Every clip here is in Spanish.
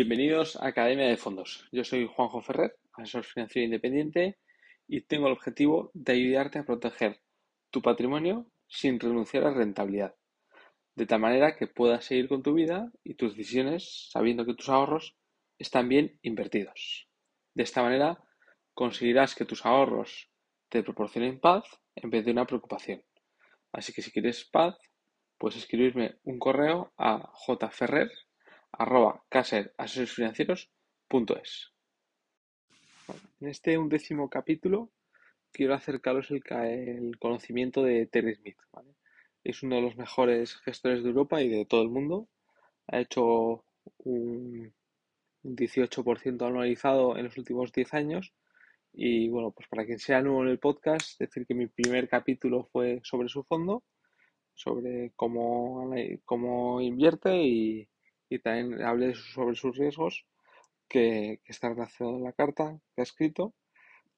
Bienvenidos a Academia de Fondos. Yo soy Juanjo Ferrer, asesor financiero independiente y tengo el objetivo de ayudarte a proteger tu patrimonio sin renunciar a rentabilidad, de tal manera que puedas seguir con tu vida y tus decisiones sabiendo que tus ahorros están bien invertidos. De esta manera conseguirás que tus ahorros te proporcionen paz en vez de una preocupación. Así que si quieres paz, puedes escribirme un correo a jferrer arroba caserasesores En este undécimo capítulo quiero acercaros el, el conocimiento de Terry Smith. Es uno de los mejores gestores de Europa y de todo el mundo. Ha hecho un 18% anualizado en los últimos 10 años. Y bueno, pues para quien sea nuevo en el podcast, decir que mi primer capítulo fue sobre su fondo, sobre cómo, cómo invierte y, y también hablé sobre sus riesgos que, está relacionado en la carta que ha escrito,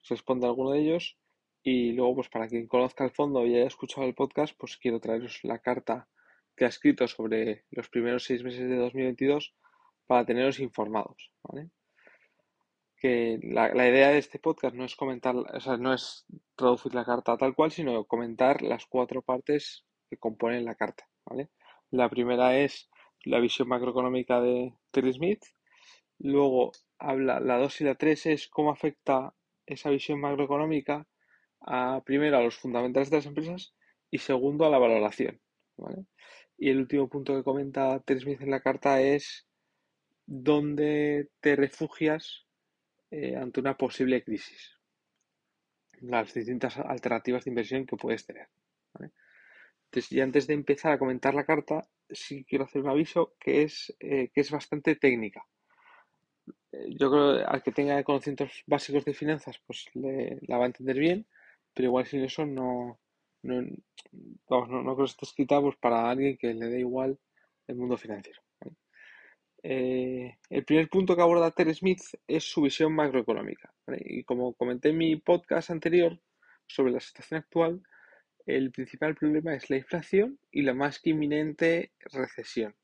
responde a alguno de ellos y luego pues para quien conozca el fondo y haya escuchado el podcast pues quiero traeros la carta que ha escrito sobre los primeros seis meses de 2022 para teneros informados, Que la, idea de este podcast no es comentar, o sea, no es traducir la carta tal cual, sino comentar las cuatro partes que componen la carta, La primera es la visión macroeconómica de Terry Smith. Luego habla, la 2 y la 3 es cómo afecta esa visión macroeconómica a, primero a los fundamentales de las empresas y segundo a la valoración. Y el último punto que comenta Terry Smith en la carta es dónde te refugias eh, ante una posible crisis. Las distintas alternativas de inversión que puedes tener. Entonces, y antes de empezar a comentar la carta, sí quiero hacer un aviso que es, eh, que es bastante técnica. Eh, yo creo que al que tenga conocimientos básicos de finanzas, pues le, la va a entender bien, pero igual sin eso no, no, no, creo que esté escrita pues, para alguien que le dé igual el mundo financiero. Eh, el primer punto que aborda Terry Smith es su visión macroeconómica. Y como comenté en mi podcast anterior sobre la situación actual, el principal problema es la inflación y la más que inminente recesión.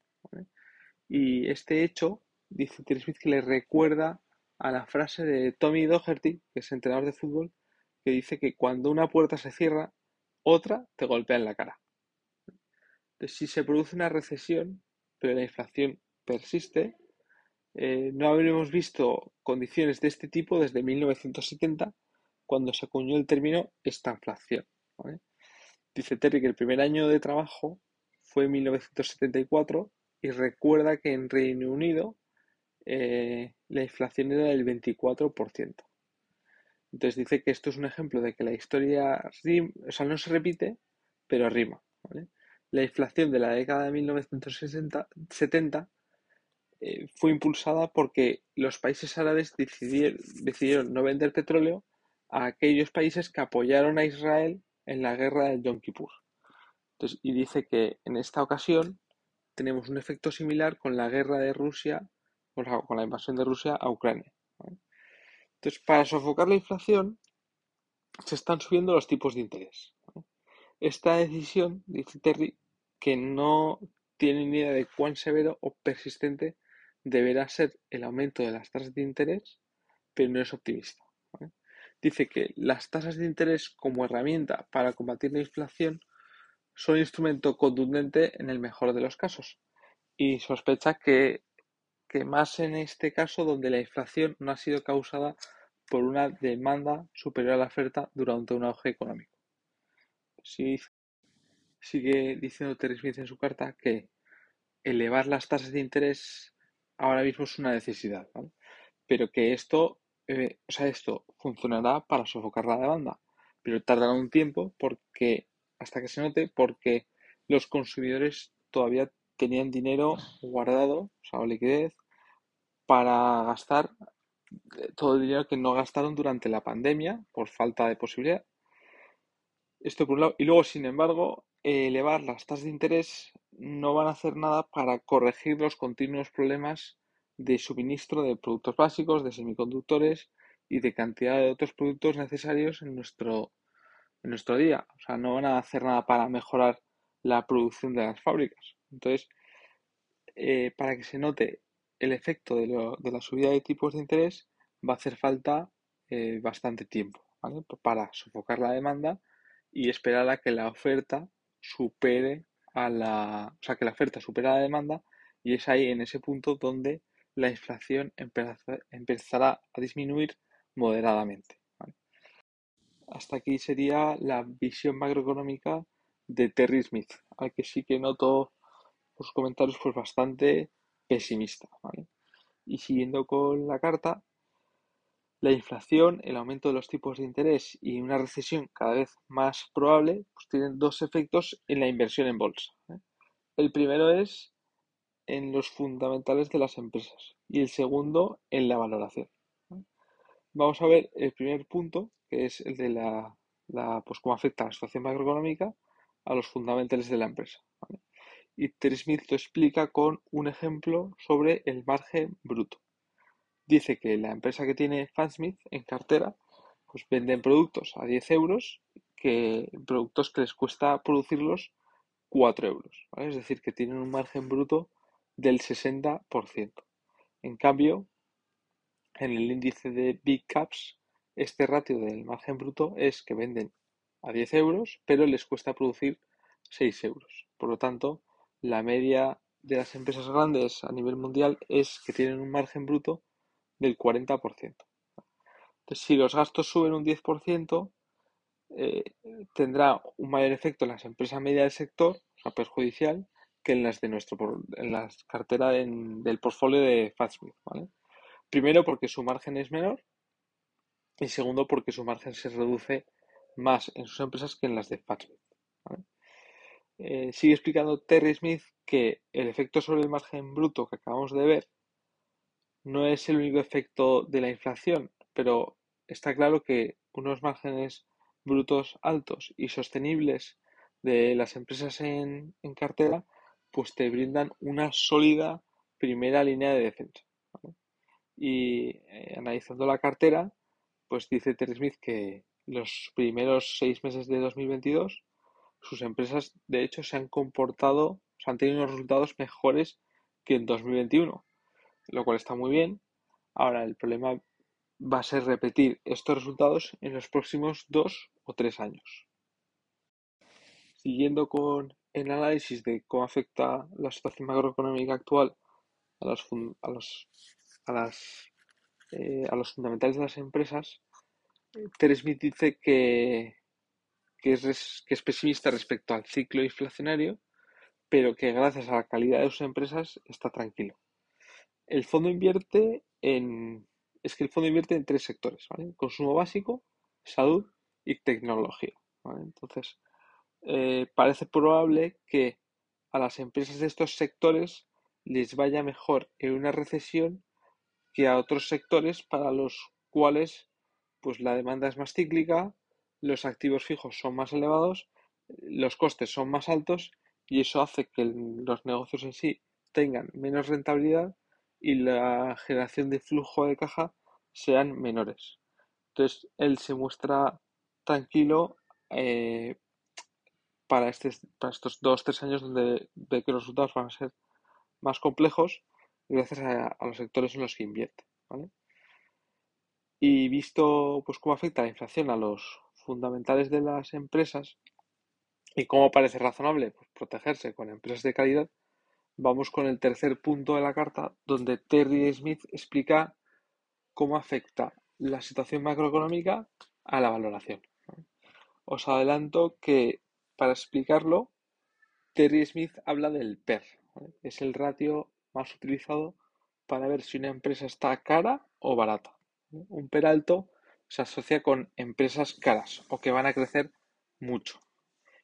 Y este hecho, dice Smith, que le recuerda a la frase de Tommy Doherty, que es entrenador de fútbol, que dice que cuando una puerta se cierra, otra te golpea en la cara. Entonces, si se produce una recesión, pero la inflación persiste, eh, no habremos visto condiciones de este tipo desde 1970, cuando se acuñó el término estanflación. Dice Terry que el primer año de trabajo fue en 1974 y recuerda que en Reino Unido eh, la inflación era del 24%. Entonces dice que esto es un ejemplo de que la historia o sea, no se repite, pero rima. La inflación de la década de 1970 eh, fue impulsada porque los países árabes decidieron, decidieron no vender petróleo a aquellos países que apoyaron a Israel en la guerra del Yom Kippur. y dice que en esta ocasión tenemos un efecto similar con la guerra de Rusia, con la, invasión de Rusia a Ucrania. Entonces, para sofocar la inflación, se están subiendo los tipos de interés. Esta decisión, dice Terry, que no tiene ni idea de cuán severo o persistente deberá ser el aumento de las tasas de interés, pero no es optimista dice que las tasas de interés como herramienta para combatir la inflación son instrumento contundente en el mejor de los casos y sospecha que, más en este caso donde la inflación no ha sido causada por una demanda superior a la oferta durante un auge económico. sigue diciendo Terry en su carta que elevar las tasas de interés ahora mismo es una necesidad, pero que esto eh, o sea, esto funcionará para sofocar la demanda, pero tardará un tiempo porque hasta que se note, porque los consumidores todavía tenían dinero guardado, o sea, liquidez, para gastar eh, todo el dinero que no gastaron durante la pandemia por falta de posibilidad. Esto por un lado. Y luego, sin embargo, elevar las tasas de interés no van a hacer nada para corregir los continuos problemas de suministro de productos básicos, de semiconductores y de cantidad de otros productos necesarios en nuestro, en nuestro día. O sea, no van a hacer nada para mejorar la producción de las fábricas. Entonces, eh, para que se note el efecto de, la subida de tipos de interés va a hacer falta eh, bastante tiempo para sofocar la demanda y esperar a que la oferta supere a la, o sea, que la oferta supera la demanda y es ahí en ese punto donde la inflación empezará a disminuir moderadamente. Hasta aquí sería la visión macroeconómica de Terry Smith, al que sí que noto los comentarios pues bastante pesimista. Y siguiendo con la carta, la inflación, el aumento de los tipos de interés y una recesión cada vez más probable pues tienen dos efectos en la inversión en bolsa. El primero es en los fundamentales de las empresas y el segundo en la valoración. Vamos a ver el primer punto, que es el de la, pues cómo afecta la situación macroeconómica a los fundamentales de la empresa. Y Terry Smith lo explica con un ejemplo sobre el margen bruto. Dice que la empresa que tiene Fansmith en cartera, pues venden productos a 10 euros, que productos que les cuesta producirlos 4 euros. Es decir, que tienen un margen bruto del 60%. En cambio, en el índice de Big Caps, este ratio del margen bruto es que venden a 10 euros, pero les cuesta producir 6 euros. Por lo tanto, la media de las empresas grandes a nivel mundial es que tienen un margen bruto del 40%. Entonces, si los gastos suben un 10%, eh, tendrá un mayor efecto en las empresas medias del sector, o sea, perjudicial, que en las de nuestro en la cartera del portfolio de Fatsmith, Primero porque su margen es menor y segundo porque su margen se reduce más en sus empresas que en las de Fatsmith. Eh, sigue explicando Terry Smith que el efecto sobre el margen bruto que acabamos de ver no es el único efecto de la inflación, pero está claro que unos márgenes brutos altos y sostenibles de las empresas en cartera pues te brindan una sólida primera línea de defensa. Y eh, analizando la cartera, pues dice Terry Smith que los primeros seis meses de 2022 sus empresas de hecho se han comportado, o sea, han tenido unos resultados mejores que en 2021, lo cual está muy bien. Ahora el problema va a ser repetir estos resultados en los próximos dos o tres años. Siguiendo con el análisis de cómo afecta la situación macroeconómica actual a los, las, eh, a los fundamentales de las empresas, Smith dice que, es, pesimista respecto al ciclo inflacionario, pero que gracias a la calidad de sus empresas está tranquilo. El fondo invierte en. Es que el fondo invierte en tres sectores, Consumo básico, salud y tecnología. Entonces, eh, parece probable que a las empresas de estos sectores les vaya mejor en una recesión que a otros sectores para los cuales pues la demanda es más cíclica, los activos fijos son más elevados, los costes son más altos y eso hace que los negocios en sí tengan menos rentabilidad y la generación de flujo de caja sean menores. Entonces él se muestra tranquilo eh, para, este, para estos dos, tres años donde ve que los resultados van a ser más complejos gracias a, los sectores en los que invierte. Y visto pues cómo afecta la inflación a los fundamentales de las empresas y cómo parece razonable pues, protegerse con empresas de calidad, vamos con el tercer punto de la carta donde Terry Smith explica cómo afecta la situación macroeconómica a la valoración. Os adelanto que para explicarlo, Terry Smith habla del PER. Es el ratio más utilizado para ver si una empresa está cara o barata. Un PER alto se asocia con empresas caras o que van a crecer mucho.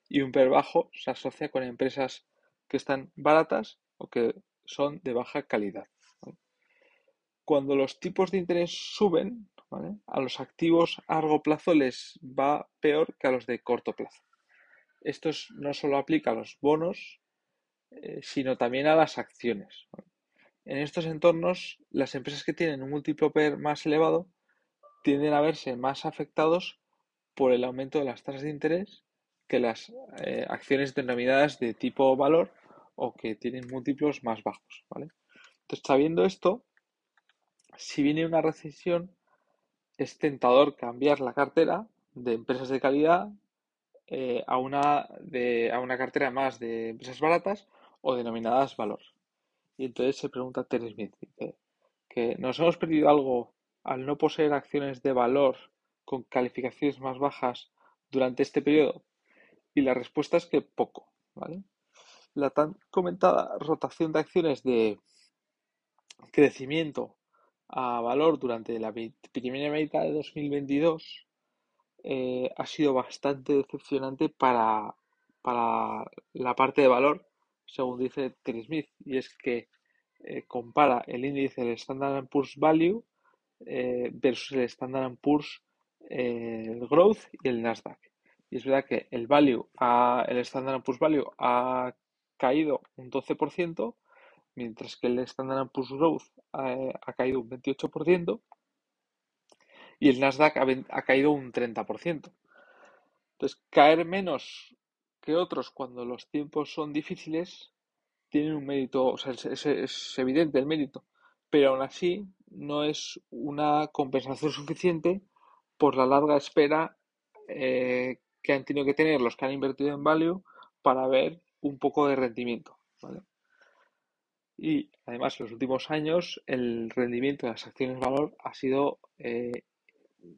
Y un PER bajo se asocia con empresas que están baratas o que son de baja calidad. Cuando los tipos de interés suben, a los activos a largo plazo les va peor que a los de corto plazo. Esto no solo aplica a los bonos, eh, sino también a las acciones. En estos entornos, las empresas que tienen un múltiplo PER más elevado tienden a verse más afectados por el aumento de las tasas de interés que las eh, acciones denominadas de tipo valor o que tienen múltiplos más bajos. Entonces, sabiendo esto, si viene una recesión, es tentador cambiar la cartera de empresas de calidad eh, a, una de, a una cartera más de empresas baratas o denominadas valor. Y entonces se pregunta Terry Smith, dice, que nos hemos perdido algo al no poseer acciones de valor con calificaciones más bajas durante este periodo? Y la respuesta es que poco, ¿vale? La tan comentada rotación de acciones de crecimiento a valor durante la mitad de 2022 eh, ha sido bastante decepcionante para, para la parte de valor, según dice Terry Smith, y es que eh, compara el índice del Standard Poor's Value eh, versus el Standard Poor's el Growth y el Nasdaq. Y es verdad que el Value, el Standard Poor's Value ha caído un 12%, mientras que el Standard Poor's Growth ha, caído un 28% y el Nasdaq ha, caído un 30%. Entonces, caer menos que otros cuando los tiempos son difíciles tienen un mérito, o sea, es, evidente el mérito, pero aún así no es una compensación suficiente por la larga espera eh, que han tenido que tener los que han invertido en value para ver un poco de rendimiento. Y además, en los últimos años, el rendimiento de las acciones valor ha sido eh,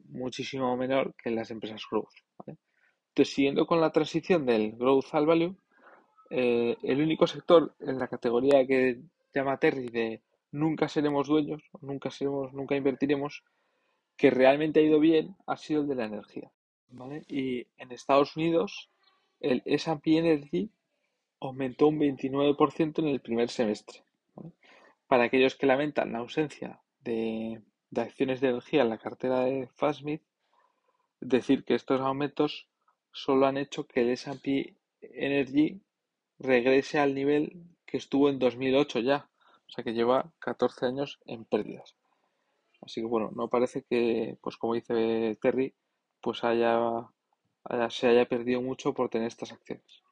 muchísimo menor que las empresas growth. Entonces, siguiendo con la transición del growth al value, eh, el único sector en la categoría que llama Terry de nunca seremos dueños, nunca seremos, nunca invertiremos, que realmente ha ido bien ha sido el de la energía. Y en Estados Unidos el S&P Energy aumentó un 29% en el primer semestre. Para aquellos que lamentan la ausencia de, de, acciones de energía en la cartera de Fastmith, decir que estos aumentos solo han hecho que el S&P Energy regrese al nivel que estuvo en 2008 ya, o sea que lleva 14 años en pérdidas. Así que bueno, no parece que, pues como dice Terry, pues haya, se haya perdido mucho por tener estas acciones.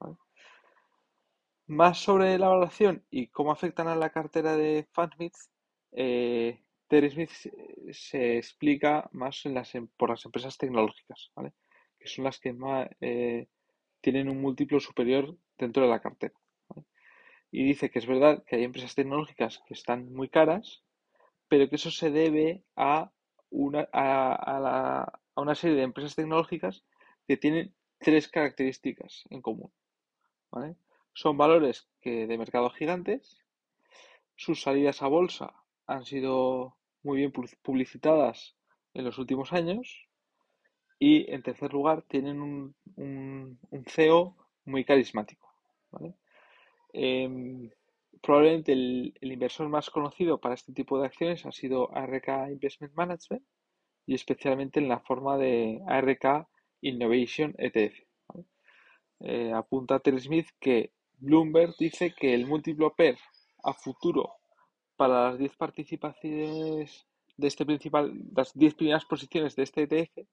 Más sobre la valoración y cómo afectan a la cartera de Fansmith, eh, Terry Smith se explica más em, por las empresas tecnológicas, que son las que más eh, tienen un múltiplo superior dentro de la cartera. Y dice que es verdad que hay empresas tecnológicas que están muy caras, pero que eso se debe a una, a, una serie de empresas tecnológicas que tienen tres características en común. Son valores que de mercado gigantes, sus salidas a bolsa han sido muy bien publicitadas en los últimos años y en tercer lugar tienen un, un, un CEO muy carismático. Em, probablemente el, inversor más conocido para este tipo de acciones ha sido ARK Investment Management y especialmente en la forma de ARK Innovation ETF. Eh, apunta Terry Smith que Bloomberg dice que el múltiplo PER a futuro para las 10 participaciones de este principal, las 10 primeras posiciones de este ETF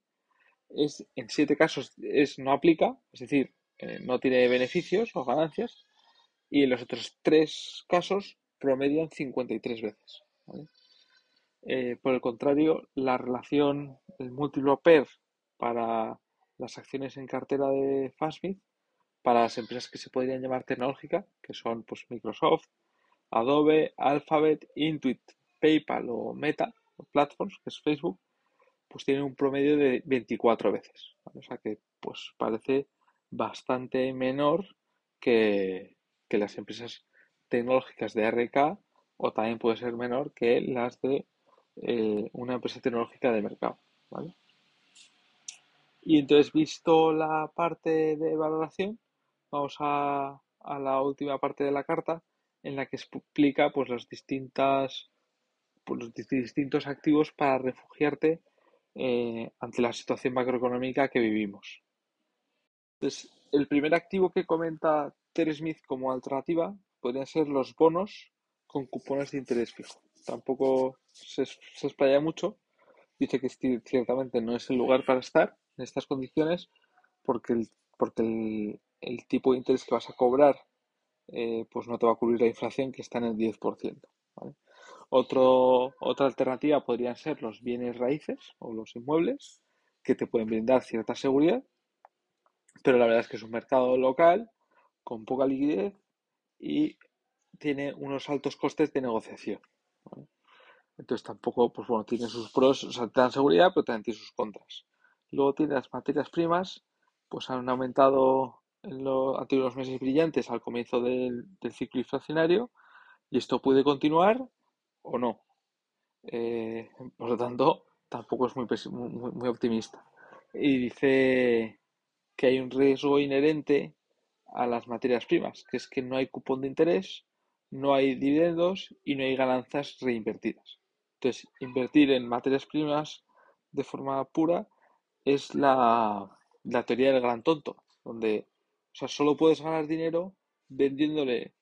es en 7 casos es, no aplica, es decir, eh, no tiene beneficios o ganancias y en los otros tres casos promedian 53 veces. Eh, por el contrario, la relación, el múltiplo PER para las acciones en cartera de Fastbit, para las empresas que se podrían llamar tecnológicas, que son pues, Microsoft, Adobe, Alphabet, Intuit, PayPal o Meta, Platforms, que es Facebook, pues tienen un promedio de 24 veces. O sea que pues parece bastante menor que, las empresas tecnológicas de RK o también puede ser menor que las de eh, una empresa tecnológica de mercado. Y entonces, visto la parte de valoración, vamos a, a, la última parte de la carta en la que explica pues, las distintas, pues, los distintos activos para refugiarte eh, ante la situación macroeconómica que vivimos. Entonces, el primer activo que comenta Terry Smith como alternativa podrían ser los bonos con cupones de interés fijo. Tampoco se, se explaya mucho. Dice que ciertamente no es el lugar para estar en estas condiciones porque el, porque el, tipo de interés que vas a cobrar eh, pues no te va a cubrir la inflación que está en el 10%. Otro, otra alternativa podrían ser los bienes raíces o los inmuebles, que te pueden brindar cierta seguridad, pero la verdad es que es un mercado local con poca liquidez y tiene unos altos costes de negociación. Entonces tampoco, pues bueno, tiene sus pros, o sea, te dan seguridad, pero también tiene sus contras. Luego tiene las materias primas, pues han aumentado en los antiguos meses brillantes al comienzo del, ciclo inflacionario y esto puede continuar o no. Eh, por lo tanto, tampoco es muy, muy, muy optimista. Y dice que hay un riesgo inherente a las materias primas, que es que no hay cupón de interés, no hay dividendos y no hay ganancias reinvertidas. Entonces, invertir en materias primas de forma pura es la, teoría del gran tonto, donde sea, solo puedes ganar dinero vendiéndole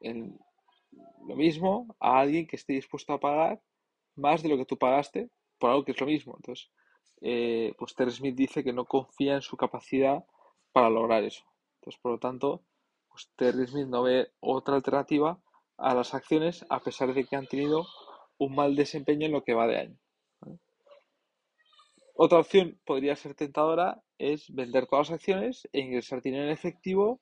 lo mismo a alguien que esté dispuesto a pagar más de lo que tú pagaste por algo que es lo mismo. Entonces, eh, pues Terry Smith dice que no confía en su capacidad para lograr eso. Entonces, por lo tanto, pues Terry Smith no ve otra alternativa a las acciones a pesar de que han tenido un mal desempeño en lo que va de año. Otra opción podría ser tentadora es vender todas las acciones e ingresar dinero en efectivo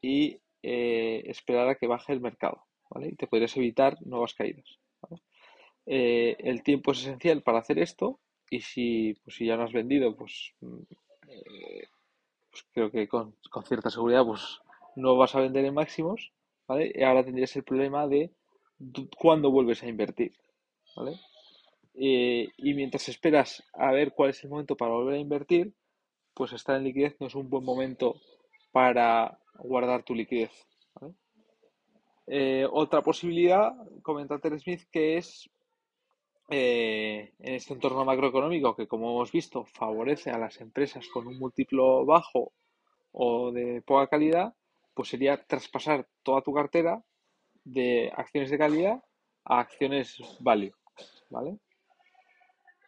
y eh, esperar a que baje el mercado. Y te podrías evitar nuevas caídas. Eh, el tiempo es esencial para hacer esto y si, pues, si ya no has vendido, pues, mm, eh, pues creo que con, con, cierta seguridad pues no vas a vender en máximos. Y ahora tendrías el problema de cuándo vuelves a invertir. ¿vale? Eh, y mientras esperas a ver cuál es el momento para volver a invertir, pues estar en liquidez no es un buen momento para guardar tu liquidez. Eh, otra posibilidad, comenta Ter Smith, que es eh, en este entorno macroeconómico que, como hemos visto, favorece a las empresas con un múltiplo bajo o de poca calidad, pues sería traspasar toda tu cartera de acciones de calidad a acciones value, ¿vale?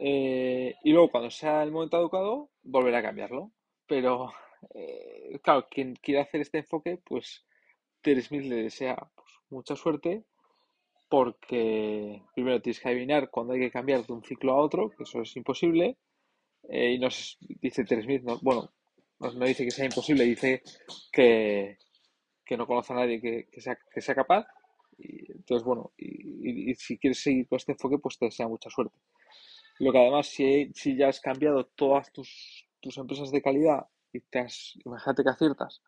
Eh, y luego cuando sea el momento adecuado, volver a cambiarlo. Pero, eh, claro, quien quiera hacer este enfoque, pues Terry Smith le desea pues, mucha suerte porque primero tienes que adivinar cuándo hay que cambiar de un ciclo a otro, que eso es imposible. Eh, y nos dice Terry Smith, no, bueno, no, dice que sea imposible, dice que, no conoce a nadie que, sea, que sea capaz. Y, entonces, bueno, y, si quieres seguir con este enfoque, pues te desea mucha suerte. Lo que además, si, si ya has cambiado todas tus, tus empresas de calidad y te has, imagínate que aciertas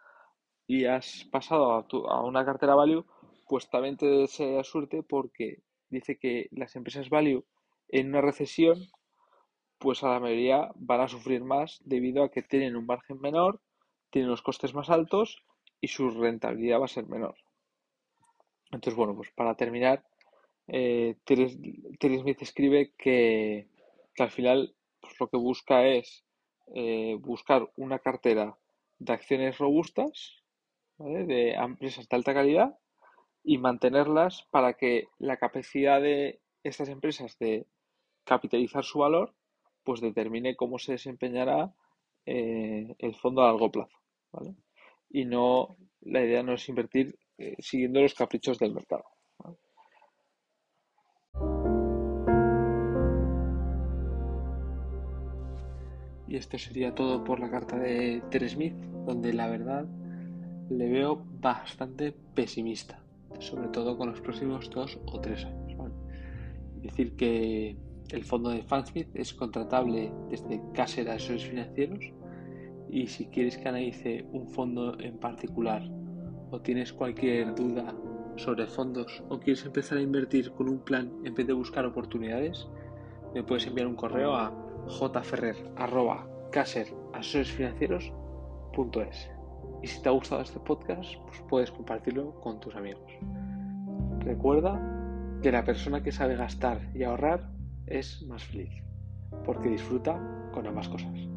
y has pasado a, a una cartera value, pues también te desea suerte porque dice que las empresas value en una recesión, pues a la mayoría van a sufrir más debido a que tienen un margen menor, tienen los costes más altos y su rentabilidad va a ser menor. Entonces, bueno, pues para terminar, eh, Terry Smith escribe que, que al final pues, lo que busca es eh, buscar una cartera de acciones robustas, de empresas de alta calidad y mantenerlas para que la capacidad de estas empresas de capitalizar su valor pues determine cómo se desempeñará eh, el fondo a largo plazo. Y no, la idea no es invertir eh, siguiendo los caprichos del mercado. Y esto sería todo por la carta de Terry Smith, donde la verdad le veo bastante pesimista, sobre todo con los próximos dos o tres años. Decir que el fondo de Fansmith es contratable desde Caser Asesores Financieros y si quieres que analice un fondo en particular o tienes cualquier duda sobre fondos o quieres empezar a invertir con un plan en vez de buscar oportunidades, me puedes enviar un correo a jferrer.caser.asesoresfinancieros.es Y si te ha gustado este podcast, pues puedes compartirlo con tus amigos. Recuerda que la persona que sabe gastar y ahorrar es más feliz, porque disfruta con ambas cosas.